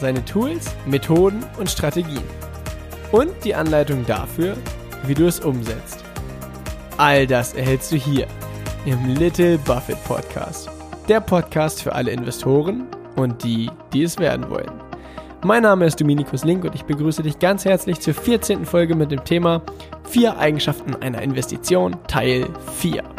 seine Tools, Methoden und Strategien. Und die Anleitung dafür, wie du es umsetzt. All das erhältst du hier im Little Buffett Podcast. Der Podcast für alle Investoren und die, die es werden wollen. Mein Name ist Dominikus Link und ich begrüße dich ganz herzlich zur 14. Folge mit dem Thema Vier Eigenschaften einer Investition Teil 4.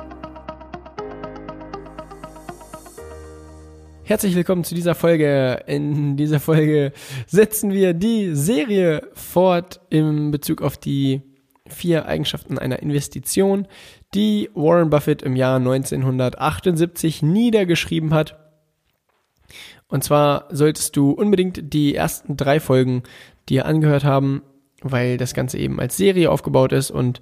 Herzlich willkommen zu dieser Folge. In dieser Folge setzen wir die Serie fort in Bezug auf die vier Eigenschaften einer Investition, die Warren Buffett im Jahr 1978 niedergeschrieben hat. Und zwar solltest du unbedingt die ersten drei Folgen dir angehört haben, weil das Ganze eben als Serie aufgebaut ist und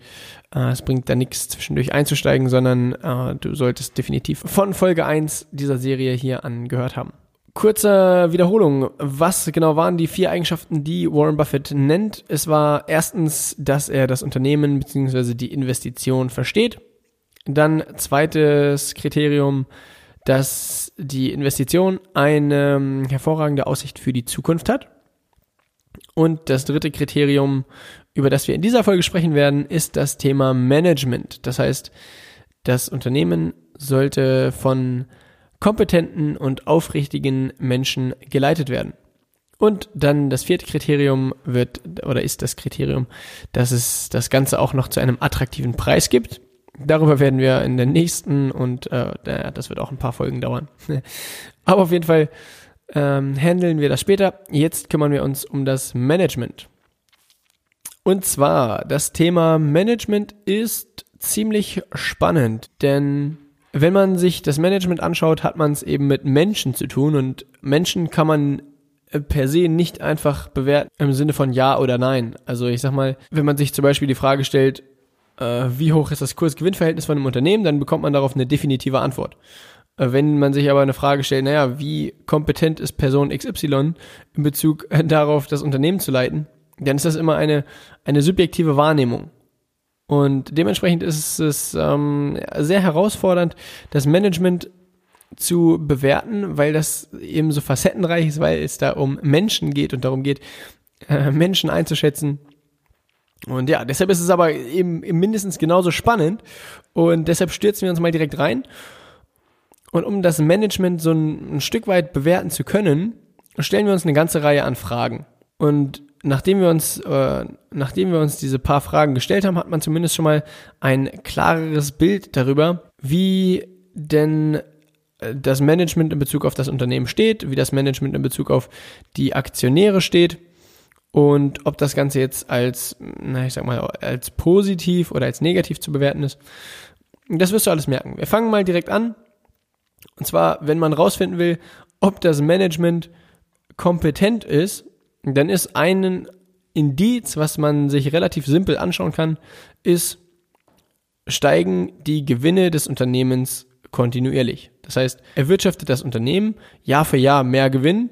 äh, es bringt da nichts zwischendurch einzusteigen, sondern äh, du solltest definitiv von Folge 1 dieser Serie hier angehört haben. Kurze Wiederholung. Was genau waren die vier Eigenschaften, die Warren Buffett nennt? Es war erstens, dass er das Unternehmen bzw. die Investition versteht. Dann zweites Kriterium, dass die Investition eine ähm, hervorragende Aussicht für die Zukunft hat. Und das dritte Kriterium, über das wir in dieser Folge sprechen werden, ist das Thema Management. Das heißt, das Unternehmen sollte von kompetenten und aufrichtigen Menschen geleitet werden. Und dann das vierte Kriterium wird oder ist das Kriterium, dass es das Ganze auch noch zu einem attraktiven Preis gibt. Darüber werden wir in der nächsten und äh, das wird auch ein paar Folgen dauern. Aber auf jeden Fall ähm, handeln wir das später. Jetzt kümmern wir uns um das Management. Und zwar, das Thema Management ist ziemlich spannend, denn wenn man sich das Management anschaut, hat man es eben mit Menschen zu tun und Menschen kann man äh, per se nicht einfach bewerten im Sinne von Ja oder Nein. Also ich sag mal, wenn man sich zum Beispiel die Frage stellt, äh, wie hoch ist das Kurs-Gewinn-Verhältnis von einem Unternehmen, dann bekommt man darauf eine definitive Antwort. Äh, wenn man sich aber eine Frage stellt, naja, wie kompetent ist Person XY in Bezug darauf, das Unternehmen zu leiten, dann ist das immer eine, eine subjektive Wahrnehmung. Und dementsprechend ist es ähm, sehr herausfordernd, das Management zu bewerten, weil das eben so facettenreich ist, weil es da um Menschen geht und darum geht, äh, Menschen einzuschätzen. Und ja, deshalb ist es aber eben mindestens genauso spannend und deshalb stürzen wir uns mal direkt rein und um das Management so ein, ein Stück weit bewerten zu können, stellen wir uns eine ganze Reihe an Fragen. Und nachdem wir uns, äh, nachdem wir uns diese paar Fragen gestellt haben, hat man zumindest schon mal ein klareres Bild darüber, wie denn äh, das Management in Bezug auf das Unternehmen steht, wie das Management in Bezug auf die Aktionäre steht und ob das Ganze jetzt als, na, ich sag mal, als positiv oder als negativ zu bewerten ist. Das wirst du alles merken. Wir fangen mal direkt an und zwar, wenn man rausfinden will, ob das Management kompetent ist, dann ist ein Indiz, was man sich relativ simpel anschauen kann, ist, steigen die Gewinne des Unternehmens kontinuierlich. Das heißt, erwirtschaftet das Unternehmen Jahr für Jahr mehr Gewinn,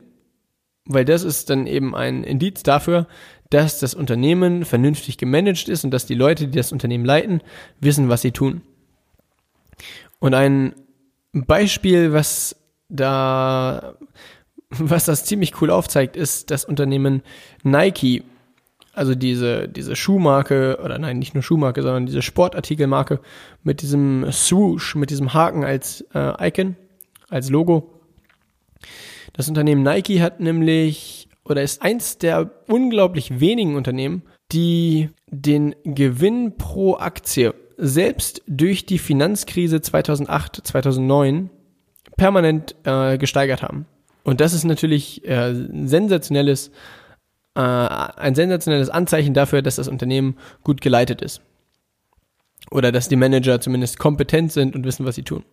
weil das ist dann eben ein Indiz dafür, dass das Unternehmen vernünftig gemanagt ist und dass die Leute, die das Unternehmen leiten, wissen, was sie tun. Und ein Beispiel, was da, was das ziemlich cool aufzeigt, ist das Unternehmen Nike. Also diese, diese Schuhmarke, oder nein, nicht nur Schuhmarke, sondern diese Sportartikelmarke mit diesem Swoosh, mit diesem Haken als äh, Icon, als Logo. Das Unternehmen Nike hat nämlich, oder ist eins der unglaublich wenigen Unternehmen, die den Gewinn pro Aktie selbst durch die Finanzkrise 2008, 2009 permanent äh, gesteigert haben. Und das ist natürlich äh, sensationelles, äh, ein sensationelles Anzeichen dafür, dass das Unternehmen gut geleitet ist. Oder dass die Manager zumindest kompetent sind und wissen, was sie tun.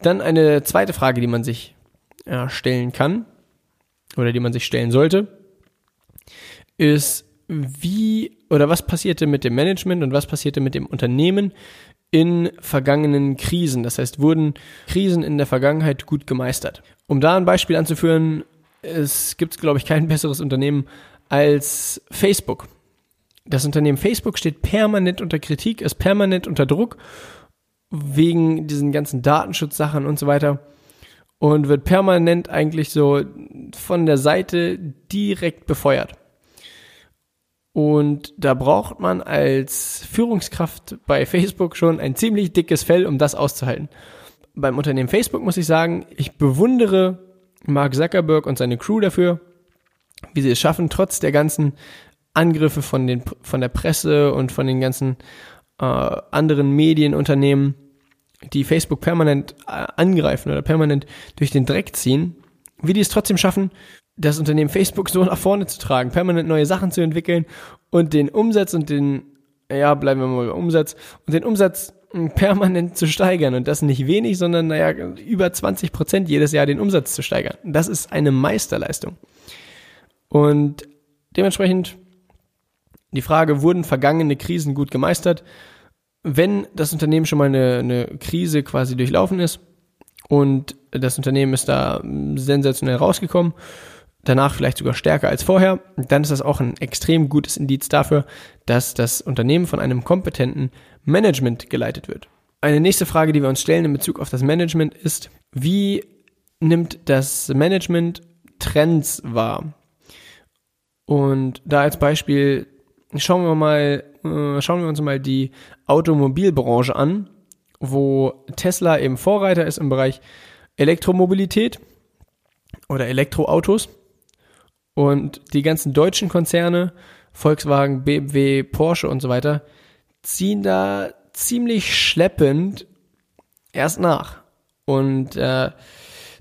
Dann eine zweite Frage, die man sich äh, stellen kann, oder die man sich stellen sollte, ist, wie oder was passierte mit dem Management und was passierte mit dem Unternehmen in vergangenen Krisen. Das heißt, wurden Krisen in der Vergangenheit gut gemeistert. Um da ein Beispiel anzuführen, es gibt, glaube ich, kein besseres Unternehmen als Facebook. Das Unternehmen Facebook steht permanent unter Kritik, ist permanent unter Druck wegen diesen ganzen Datenschutzsachen und so weiter und wird permanent eigentlich so von der Seite direkt befeuert. Und da braucht man als Führungskraft bei Facebook schon ein ziemlich dickes Fell, um das auszuhalten. Beim Unternehmen Facebook muss ich sagen, ich bewundere Mark Zuckerberg und seine Crew dafür, wie sie es schaffen, trotz der ganzen Angriffe von, den, von der Presse und von den ganzen äh, anderen Medienunternehmen, die Facebook permanent äh, angreifen oder permanent durch den Dreck ziehen, wie die es trotzdem schaffen, das Unternehmen Facebook so nach vorne zu tragen, permanent neue Sachen zu entwickeln und den Umsatz und den, ja, bleiben wir mal bei Umsatz, und den Umsatz hm, permanent zu steigern und das nicht wenig, sondern naja, über 20 Prozent jedes Jahr den Umsatz zu steigern. Das ist eine Meisterleistung. Und dementsprechend die Frage, wurden vergangene Krisen gut gemeistert? Wenn das Unternehmen schon mal eine, eine Krise quasi durchlaufen ist und das Unternehmen ist da sensationell rausgekommen danach vielleicht sogar stärker als vorher, dann ist das auch ein extrem gutes Indiz dafür, dass das Unternehmen von einem kompetenten Management geleitet wird. Eine nächste Frage, die wir uns stellen in Bezug auf das Management ist, wie nimmt das Management Trends wahr? Und da als Beispiel schauen wir mal, äh, schauen wir uns mal die Automobilbranche an, wo Tesla eben Vorreiter ist im Bereich Elektromobilität oder Elektroautos und die ganzen deutschen Konzerne, Volkswagen, BMW, Porsche und so weiter, ziehen da ziemlich schleppend erst nach. Und äh,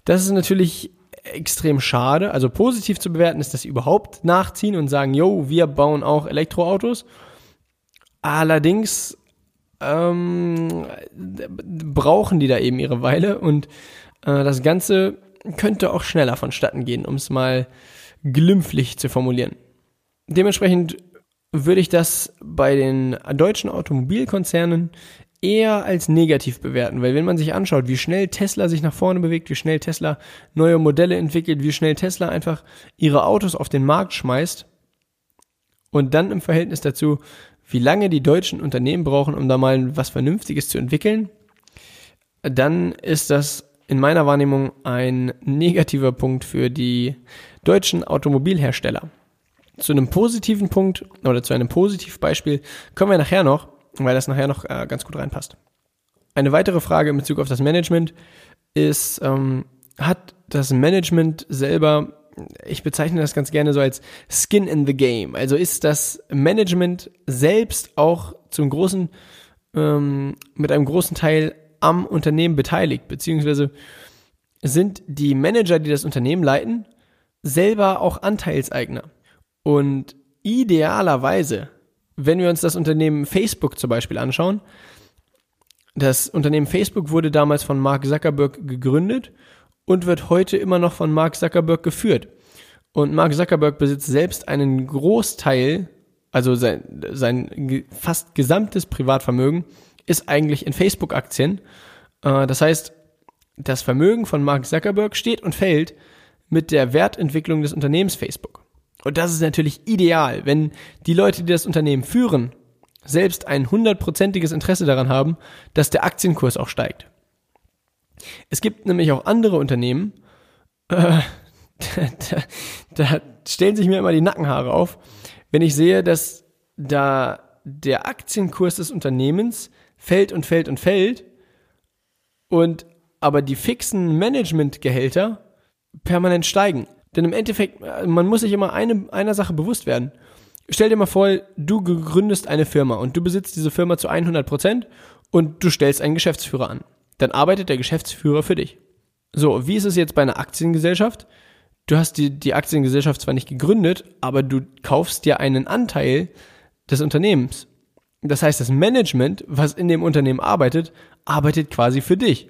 das ist natürlich extrem schade. Also positiv zu bewerten ist, dass sie überhaupt nachziehen und sagen, yo, wir bauen auch Elektroautos. Allerdings ähm, brauchen die da eben ihre Weile und äh, das Ganze könnte auch schneller vonstatten gehen, um es mal glimpflich zu formulieren. Dementsprechend würde ich das bei den deutschen Automobilkonzernen eher als negativ bewerten, weil wenn man sich anschaut, wie schnell Tesla sich nach vorne bewegt, wie schnell Tesla neue Modelle entwickelt, wie schnell Tesla einfach ihre Autos auf den Markt schmeißt und dann im Verhältnis dazu, wie lange die deutschen Unternehmen brauchen, um da mal was Vernünftiges zu entwickeln, dann ist das in meiner Wahrnehmung ein negativer Punkt für die deutschen Automobilhersteller. Zu einem positiven Punkt oder zu einem Positivbeispiel kommen wir nachher noch, weil das nachher noch äh, ganz gut reinpasst. Eine weitere Frage in Bezug auf das Management ist, ähm, hat das Management selber, ich bezeichne das ganz gerne so als Skin in the Game. Also ist das Management selbst auch zum großen, ähm, mit einem großen Teil am Unternehmen beteiligt, beziehungsweise sind die Manager, die das Unternehmen leiten, selber auch Anteilseigner. Und idealerweise, wenn wir uns das Unternehmen Facebook zum Beispiel anschauen, das Unternehmen Facebook wurde damals von Mark Zuckerberg gegründet und wird heute immer noch von Mark Zuckerberg geführt. Und Mark Zuckerberg besitzt selbst einen Großteil, also sein, sein fast gesamtes Privatvermögen ist eigentlich in Facebook-Aktien. Äh, das heißt, das Vermögen von Mark Zuckerberg steht und fällt mit der Wertentwicklung des Unternehmens Facebook. Und das ist natürlich ideal, wenn die Leute, die das Unternehmen führen, selbst ein hundertprozentiges Interesse daran haben, dass der Aktienkurs auch steigt. Es gibt nämlich auch andere Unternehmen, äh, da, da stellen sich mir immer die Nackenhaare auf, wenn ich sehe, dass da der Aktienkurs des Unternehmens fällt und fällt und fällt und aber die fixen Managementgehälter permanent steigen. Denn im Endeffekt, man muss sich immer eine, einer Sache bewusst werden. Stell dir mal vor, du gründest eine Firma und du besitzt diese Firma zu 100 Prozent und du stellst einen Geschäftsführer an. Dann arbeitet der Geschäftsführer für dich. So, wie ist es jetzt bei einer Aktiengesellschaft? Du hast die, die Aktiengesellschaft zwar nicht gegründet, aber du kaufst dir einen Anteil des Unternehmens. Das heißt, das Management, was in dem Unternehmen arbeitet, arbeitet quasi für dich.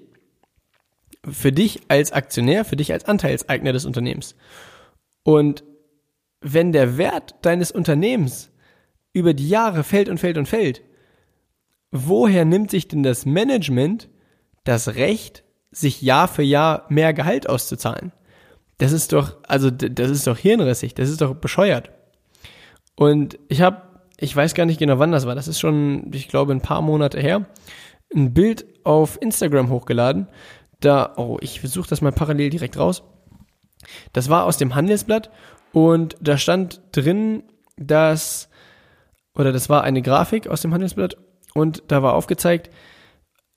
Für dich als Aktionär, für dich als Anteilseigner des Unternehmens. Und wenn der Wert deines Unternehmens über die Jahre fällt und fällt und fällt, woher nimmt sich denn das Management das Recht, sich Jahr für Jahr mehr Gehalt auszuzahlen? Das ist doch, also das ist doch hirnrissig, das ist doch bescheuert. Und ich habe, ich weiß gar nicht genau, wann das war, das ist schon, ich glaube, ein paar Monate her, ein Bild auf Instagram hochgeladen. Da, oh, ich versuche das mal parallel direkt raus. Das war aus dem Handelsblatt und da stand drin, dass, oder das war eine Grafik aus dem Handelsblatt und da war aufgezeigt,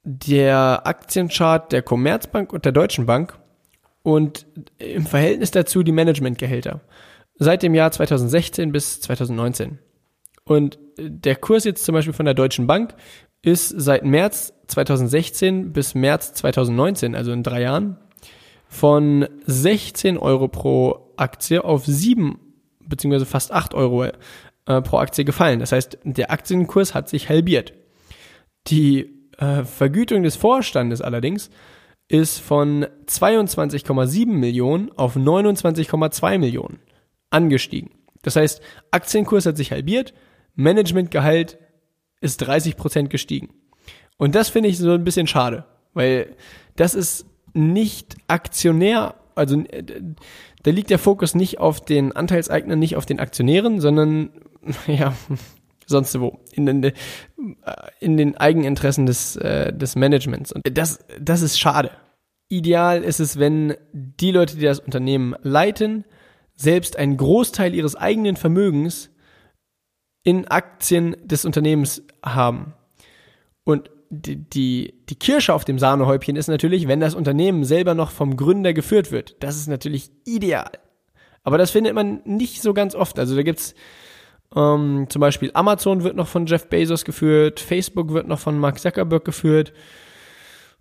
der Aktienchart der Commerzbank und der Deutschen Bank und im Verhältnis dazu die Managementgehälter. Seit dem Jahr 2016 bis 2019. Und der Kurs jetzt zum Beispiel von der Deutschen Bank ist seit März 2016 bis März 2019, also in drei Jahren, von 16 Euro pro Aktie auf 7 beziehungsweise fast 8 Euro äh, pro Aktie gefallen. Das heißt, der Aktienkurs hat sich halbiert. Die äh, Vergütung des Vorstandes allerdings ist von 22,7 Millionen auf 29,2 Millionen angestiegen. Das heißt, Aktienkurs hat sich halbiert, Managementgehalt ist 30 Prozent gestiegen. Und das finde ich so ein bisschen schade, weil das ist nicht Aktionär, also äh, da liegt der Fokus nicht auf den Anteilseignern, nicht auf den Aktionären, sondern ja, sonst wo, in den, äh, in den Eigeninteressen des, äh, des Managements. Und das, das ist schade. Ideal ist es, wenn die Leute, die das Unternehmen leiten, selbst einen Großteil ihres eigenen Vermögens in Aktien des Unternehmens haben. Und die, die, die Kirsche auf dem Sahnehäubchen ist natürlich, wenn das Unternehmen selber noch vom Gründer geführt wird. Das ist natürlich ideal. Aber das findet man nicht so ganz oft. Also da gibt's ähm, zum Beispiel Amazon wird noch von Jeff Bezos geführt, Facebook wird noch von Mark Zuckerberg geführt.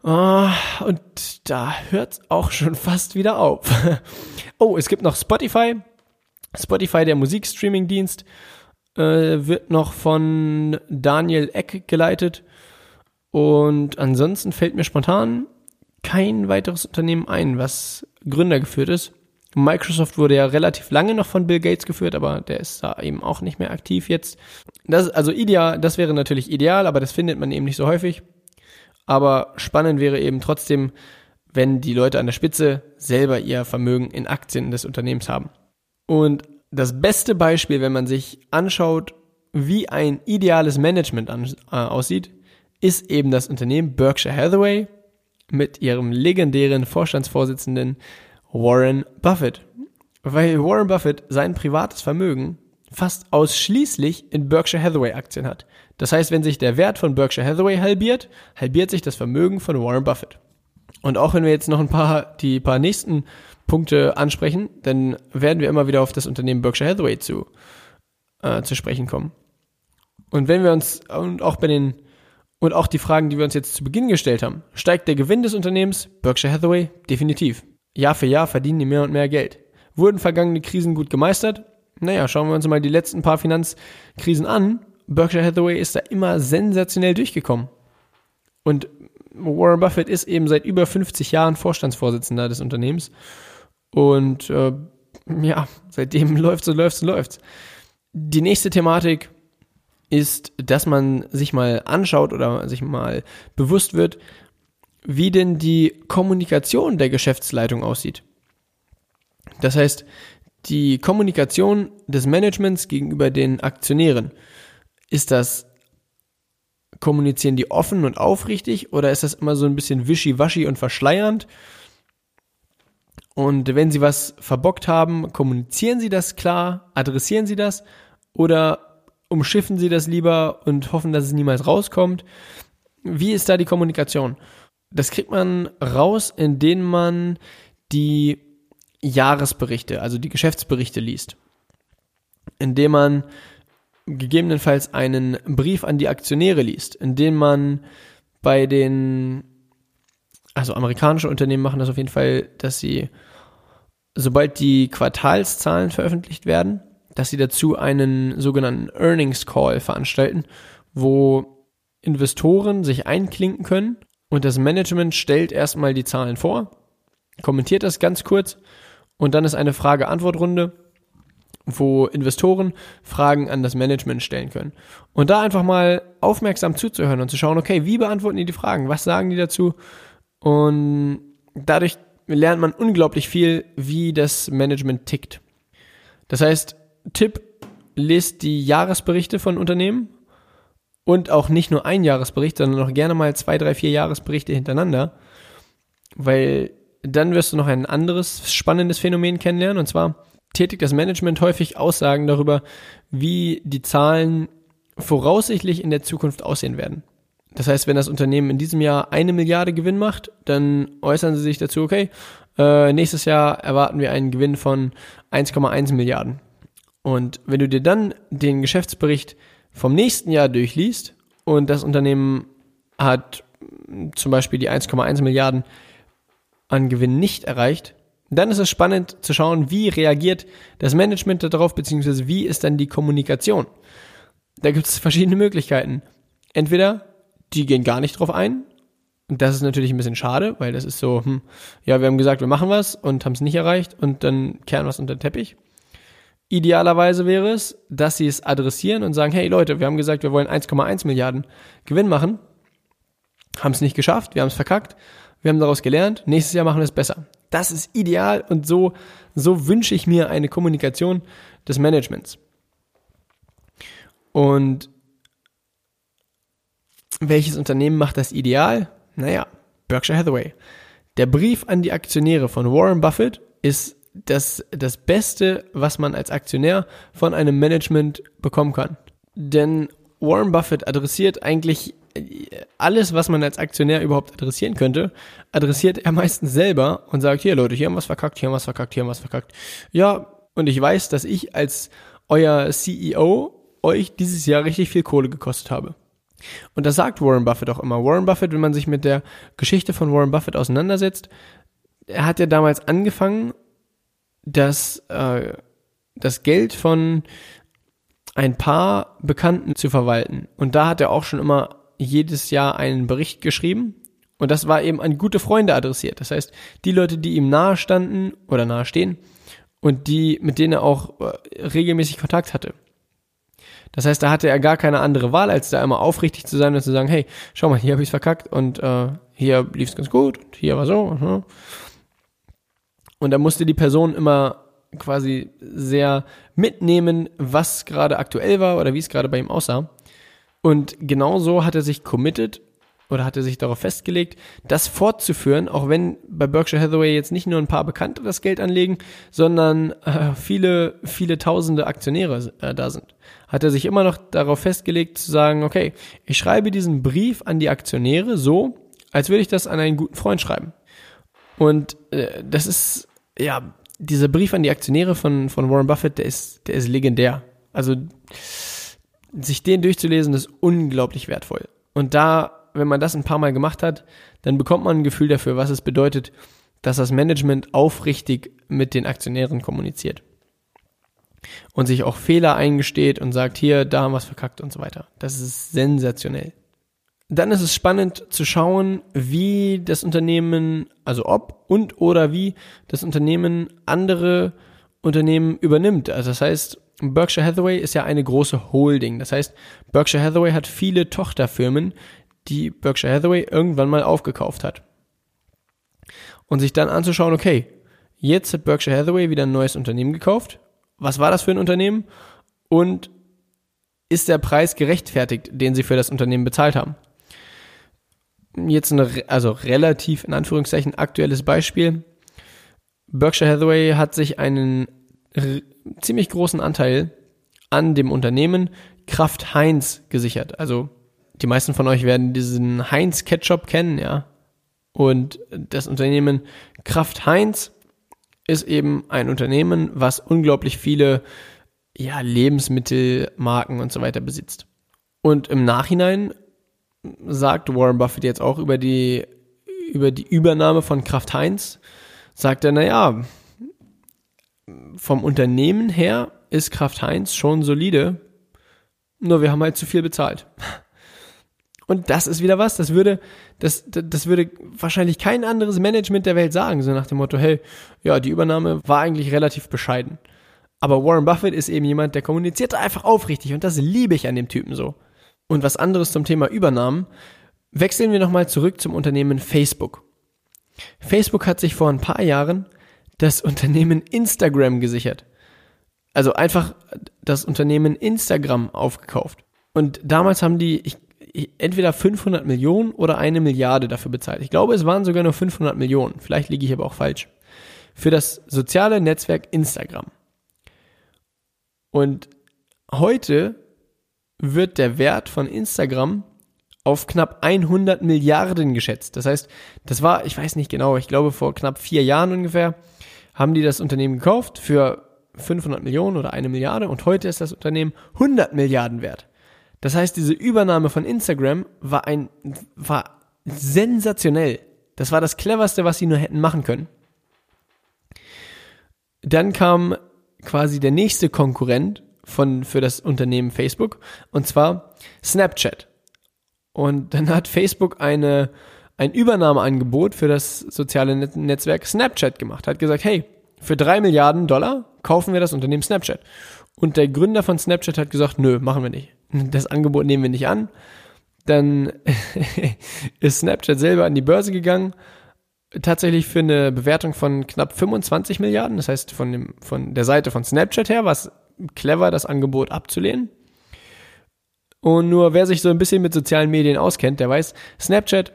Uh, und da hört's auch schon fast wieder auf. oh, es gibt noch Spotify. Spotify, der Musikstreaming-Dienst, äh, wird noch von Daniel Eck geleitet. Und ansonsten fällt mir spontan kein weiteres Unternehmen ein, was Gründer geführt ist. Microsoft wurde ja relativ lange noch von Bill Gates geführt, aber der ist da eben auch nicht mehr aktiv jetzt. Das also ideal, das wäre natürlich ideal, aber das findet man eben nicht so häufig. Aber spannend wäre eben trotzdem, wenn die Leute an der Spitze selber ihr Vermögen in Aktien des Unternehmens haben. Und das beste Beispiel, wenn man sich anschaut, wie ein ideales Management an, äh, aussieht, ist eben das Unternehmen Berkshire Hathaway mit ihrem legendären Vorstandsvorsitzenden Warren Buffett. Weil Warren Buffett sein privates Vermögen fast ausschließlich in Berkshire Hathaway Aktien hat. Das heißt, wenn sich der Wert von Berkshire Hathaway halbiert, halbiert sich das Vermögen von Warren Buffett. Und auch wenn wir jetzt noch ein paar, die paar nächsten Punkte ansprechen, dann werden wir immer wieder auf das Unternehmen Berkshire Hathaway zu, äh, zu sprechen kommen. Und wenn wir uns, und auch bei den und auch die Fragen, die wir uns jetzt zu Beginn gestellt haben. Steigt der Gewinn des Unternehmens? Berkshire Hathaway? Definitiv. Jahr für Jahr verdienen die mehr und mehr Geld. Wurden vergangene Krisen gut gemeistert? Naja, schauen wir uns mal die letzten paar Finanzkrisen an. Berkshire Hathaway ist da immer sensationell durchgekommen. Und Warren Buffett ist eben seit über 50 Jahren Vorstandsvorsitzender des Unternehmens. Und äh, ja, seitdem läuft's und läuft's und läuft's. Die nächste Thematik ist, dass man sich mal anschaut oder sich mal bewusst wird, wie denn die Kommunikation der Geschäftsleitung aussieht. Das heißt, die Kommunikation des Managements gegenüber den Aktionären. Ist das, kommunizieren die offen und aufrichtig oder ist das immer so ein bisschen wischiwaschi und verschleiernd? Und wenn sie was verbockt haben, kommunizieren sie das klar, adressieren sie das oder umschiffen sie das lieber und hoffen, dass es niemals rauskommt. Wie ist da die Kommunikation? Das kriegt man raus, indem man die Jahresberichte, also die Geschäftsberichte liest. Indem man gegebenenfalls einen Brief an die Aktionäre liest, indem man bei den, also amerikanische Unternehmen machen das auf jeden Fall, dass sie, sobald die Quartalszahlen veröffentlicht werden, dass sie dazu einen sogenannten Earnings Call veranstalten, wo Investoren sich einklinken können und das Management stellt erstmal die Zahlen vor, kommentiert das ganz kurz Und dann ist eine Frage-Antwort-Runde, wo Investoren Fragen an das Management stellen können. Und da einfach mal aufmerksam zuzuhören und zu schauen, okay, wie beantworten die die Fragen? Was sagen die dazu? Und dadurch lernt man unglaublich viel, wie das Management tickt. Das heißt, Tipp, lest die Jahresberichte von Unternehmen und auch nicht nur ein Jahresbericht, sondern auch gerne mal zwei, drei, vier Jahresberichte hintereinander, weil dann wirst du noch ein anderes spannendes Phänomen kennenlernen und zwar tätigt das Management häufig Aussagen darüber, wie die Zahlen voraussichtlich in der Zukunft aussehen werden. Das heißt, wenn das Unternehmen in diesem Jahr eine Milliarde Gewinn macht, dann äußern sie sich dazu, okay, äh, nächstes Jahr erwarten wir einen Gewinn von 1,1 Milliarden. Und wenn du dir dann den Geschäftsbericht vom nächsten Jahr durchliest und das Unternehmen hat zum Beispiel die 1,1 Milliarden an Gewinn nicht erreicht, dann ist es spannend zu schauen, wie reagiert das Management darauf, beziehungsweise wie ist dann die Kommunikation. Da gibt es verschiedene Möglichkeiten. Entweder die gehen gar nicht drauf ein. Und das ist natürlich ein bisschen schade, weil das ist so, hm, ja, wir haben gesagt, wir machen was und haben es nicht erreicht und dann kehren was unter den Teppich. Idealerweise wäre es, dass sie es adressieren und sagen, hey Leute, wir haben gesagt, wir wollen 1,1 Milliarden Gewinn machen, haben es nicht geschafft, wir haben es verkackt, wir haben daraus gelernt, nächstes Jahr machen wir es besser. Das ist ideal und so, so wünsche ich mir eine Kommunikation des Managements. Und welches Unternehmen macht das ideal? Naja, Berkshire Hathaway. Der Brief an die Aktionäre von Warren Buffett ist das, das Beste, was man als Aktionär von einem Management bekommen kann. Denn Warren Buffett adressiert eigentlich alles, was man als Aktionär überhaupt adressieren könnte, adressiert er meistens selber und sagt, hier Leute, hier haben wir was verkackt, hier haben wir was verkackt, hier haben wir was verkackt. Ja, und ich weiß, dass ich als euer CEO euch dieses Jahr richtig viel Kohle gekostet habe. Und das sagt Warren Buffett auch immer. Warren Buffett, wenn man sich mit der Geschichte von Warren Buffett auseinandersetzt, er hat ja damals angefangen, das, äh, das Geld von ein paar Bekannten zu verwalten. Und da hat er auch schon immer jedes Jahr einen Bericht geschrieben. Und das war eben an gute Freunde adressiert. Das heißt, die Leute, die ihm nahe standen oder nahe stehen und die, mit denen er auch äh, regelmäßig Kontakt hatte. Das heißt, da hatte er gar keine andere Wahl, als da immer aufrichtig zu sein und zu sagen, hey, schau mal, hier habe ich es verkackt und äh, hier lief es ganz gut und hier war so. Uh Und da musste die Person immer quasi sehr mitnehmen, was gerade aktuell war oder wie es gerade bei ihm aussah. Und genauso hat er sich committed oder hat er sich darauf festgelegt, das fortzuführen, auch wenn bei Berkshire Hathaway jetzt nicht nur ein paar Bekannte das Geld anlegen, sondern äh, viele, viele tausende Aktionäre äh, da sind. Hat er sich immer noch darauf festgelegt zu sagen, okay, ich schreibe diesen Brief an die Aktionäre so, als würde ich das an einen guten Freund schreiben. Und äh, das ist, ja, dieser Brief an die Aktionäre von, von Warren Buffett, der ist, der ist legendär. Also sich den durchzulesen, ist unglaublich wertvoll. Und da wenn man das ein paar Mal gemacht hat, dann bekommt man ein Gefühl dafür, was es bedeutet, dass das Management aufrichtig mit den Aktionären kommuniziert. Und sich auch Fehler eingesteht und sagt, hier, da haben wir es verkackt und so weiter. Das ist sensationell. Dann ist es spannend zu schauen, wie das Unternehmen, also ob und oder wie das Unternehmen andere Unternehmen übernimmt. Also das heißt, Berkshire Hathaway ist ja eine große Holding. Das heißt, Berkshire Hathaway hat viele Tochterfirmen, die Berkshire Hathaway irgendwann mal aufgekauft hat. Und sich dann anzuschauen, okay, jetzt hat Berkshire Hathaway wieder ein neues Unternehmen gekauft. Was war das für ein Unternehmen? Und ist der Preis gerechtfertigt, den sie für das Unternehmen bezahlt haben? Jetzt ein, also relativ in Anführungszeichen aktuelles Beispiel. Berkshire Hathaway hat sich einen ziemlich großen Anteil an dem Unternehmen Kraft Heinz gesichert. Also die meisten von euch werden diesen Heinz Ketchup kennen, ja. Und das Unternehmen Kraft Heinz ist eben ein Unternehmen, was unglaublich viele ja, Lebensmittelmarken und so weiter besitzt. Und im Nachhinein sagt Warren Buffett jetzt auch über die, über die Übernahme von Kraft Heinz, sagt er, naja, vom Unternehmen her ist Kraft Heinz schon solide, nur wir haben halt zu viel bezahlt. Und das ist wieder was, das würde, das, das würde wahrscheinlich kein anderes Management der Welt sagen, so nach dem Motto, hey, ja, die Übernahme war eigentlich relativ bescheiden. Aber Warren Buffett ist eben jemand, der kommuniziert einfach aufrichtig und das liebe ich an dem Typen so. Und was anderes zum Thema Übernahmen, wechseln wir nochmal zurück zum Unternehmen Facebook. Facebook hat sich vor ein paar Jahren das Unternehmen Instagram gesichert. Also einfach das Unternehmen Instagram aufgekauft. Und damals haben die, ich entweder 500 Millionen oder eine Milliarde dafür bezahlt. Ich glaube, es waren sogar nur 500 Millionen. Vielleicht liege ich aber auch falsch. Für das soziale Netzwerk Instagram. Und heute wird der Wert von Instagram auf knapp 100 Milliarden geschätzt. Das heißt, das war, ich weiß nicht genau, ich glaube vor knapp vier Jahren ungefähr, haben die das Unternehmen gekauft für 500 Millionen oder eine Milliarde und heute ist das Unternehmen 100 Milliarden wert. Das heißt, diese Übernahme von Instagram war ein, war sensationell. Das war das cleverste, was sie nur hätten machen können. Dann kam quasi der nächste Konkurrent von, für das Unternehmen Facebook und zwar Snapchat. Und dann hat Facebook eine, ein Übernahmeangebot für das soziale Netzwerk Snapchat gemacht. Hat gesagt, hey, für drei Milliarden Dollar kaufen wir das Unternehmen Snapchat. Und der Gründer von Snapchat hat gesagt, nö, machen wir nicht das Angebot nehmen wir nicht an. Dann ist Snapchat selber an die Börse gegangen, tatsächlich für eine Bewertung von knapp 25 Milliarden. Das heißt, von, dem, von der Seite von Snapchat her war es clever, das Angebot abzulehnen. Und nur wer sich so ein bisschen mit sozialen Medien auskennt, der weiß, Snapchat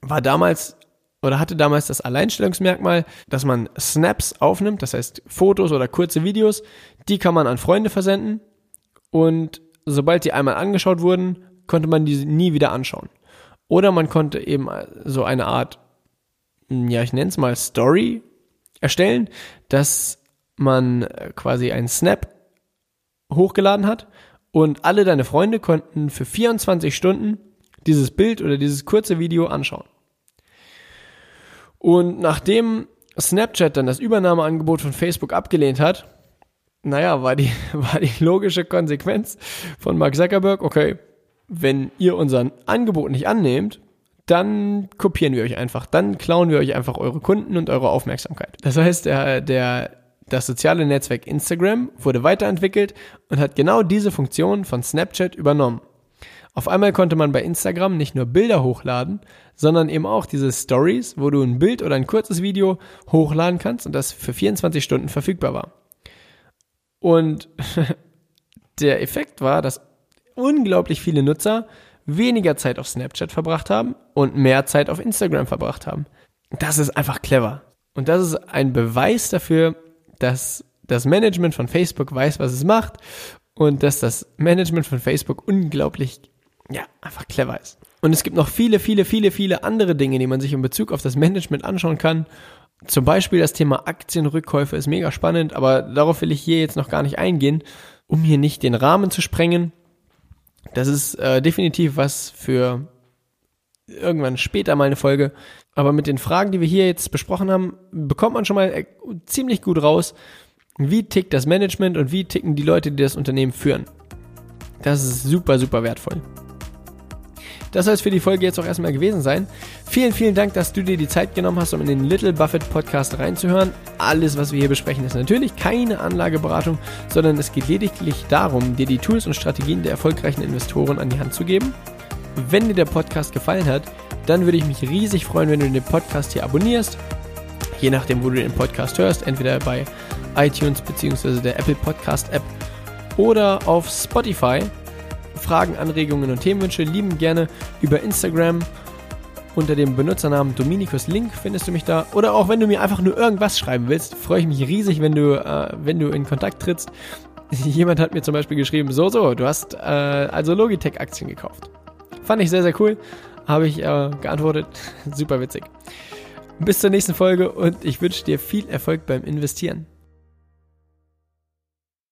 war damals oder hatte damals das Alleinstellungsmerkmal, dass man Snaps aufnimmt, das heißt Fotos oder kurze Videos, die kann man an Freunde versenden und sobald die einmal angeschaut wurden, konnte man diese nie wieder anschauen. Oder man konnte eben so eine Art, ja, ich nenne es mal Story erstellen, dass man äh, quasi einen Snap hochgeladen hat und alle deine Freunde konnten für 24 Stunden dieses Bild oder dieses kurze Video anschauen. Und nachdem Snapchat dann das Übernahmeangebot von Facebook abgelehnt hat, naja, war die, war die logische Konsequenz von Mark Zuckerberg, okay, wenn ihr unser Angebot nicht annehmt, dann kopieren wir euch einfach, dann klauen wir euch einfach eure Kunden und eure Aufmerksamkeit. Das heißt, der, der, das soziale Netzwerk Instagram wurde weiterentwickelt und hat genau diese Funktion von Snapchat übernommen. Auf einmal konnte man bei Instagram nicht nur Bilder hochladen, sondern eben auch diese Stories, wo du ein Bild oder ein kurzes Video hochladen kannst und das für 24 Stunden verfügbar war. Und der Effekt war, dass unglaublich viele Nutzer weniger Zeit auf Snapchat verbracht haben und mehr Zeit auf Instagram verbracht haben. Das ist einfach clever. Und das ist ein Beweis dafür, dass das Management von Facebook weiß, was es macht und dass das Management von Facebook unglaublich, ja, einfach clever ist. Und es gibt noch viele, viele, viele, viele andere Dinge, die man sich in Bezug auf das Management anschauen kann zum Beispiel das Thema Aktienrückkäufe ist mega spannend, aber darauf will ich hier jetzt noch gar nicht eingehen, um hier nicht den Rahmen zu sprengen. Das ist äh, definitiv was für irgendwann später mal eine Folge. Aber mit den Fragen, die wir hier jetzt besprochen haben, bekommt man schon mal äh, ziemlich gut raus, wie tickt das Management und wie ticken die Leute, die das Unternehmen führen. Das ist super, super wertvoll. Das soll es für die Folge jetzt auch erstmal gewesen sein. Vielen, vielen Dank, dass du dir die Zeit genommen hast, um in den Little Buffett Podcast reinzuhören. Alles, was wir hier besprechen, ist natürlich keine Anlageberatung, sondern es geht lediglich darum, dir die Tools und Strategien der erfolgreichen Investoren an die Hand zu geben. Wenn dir der Podcast gefallen hat, dann würde ich mich riesig freuen, wenn du den Podcast hier abonnierst. Je nachdem, wo du den Podcast hörst, entweder bei iTunes bzw. der Apple Podcast App oder auf Spotify. Fragen, Anregungen und Themenwünsche lieben gerne über Instagram unter dem Benutzernamen Dominikus Link findest du mich da. Oder auch wenn du mir einfach nur irgendwas schreiben willst, freue ich mich riesig, wenn du, äh, wenn du in Kontakt trittst. Jemand hat mir zum Beispiel geschrieben, so, so, du hast äh, also Logitech-Aktien gekauft. Fand ich sehr, sehr cool. Habe ich äh, geantwortet. Super witzig. Bis zur nächsten Folge und ich wünsche dir viel Erfolg beim Investieren.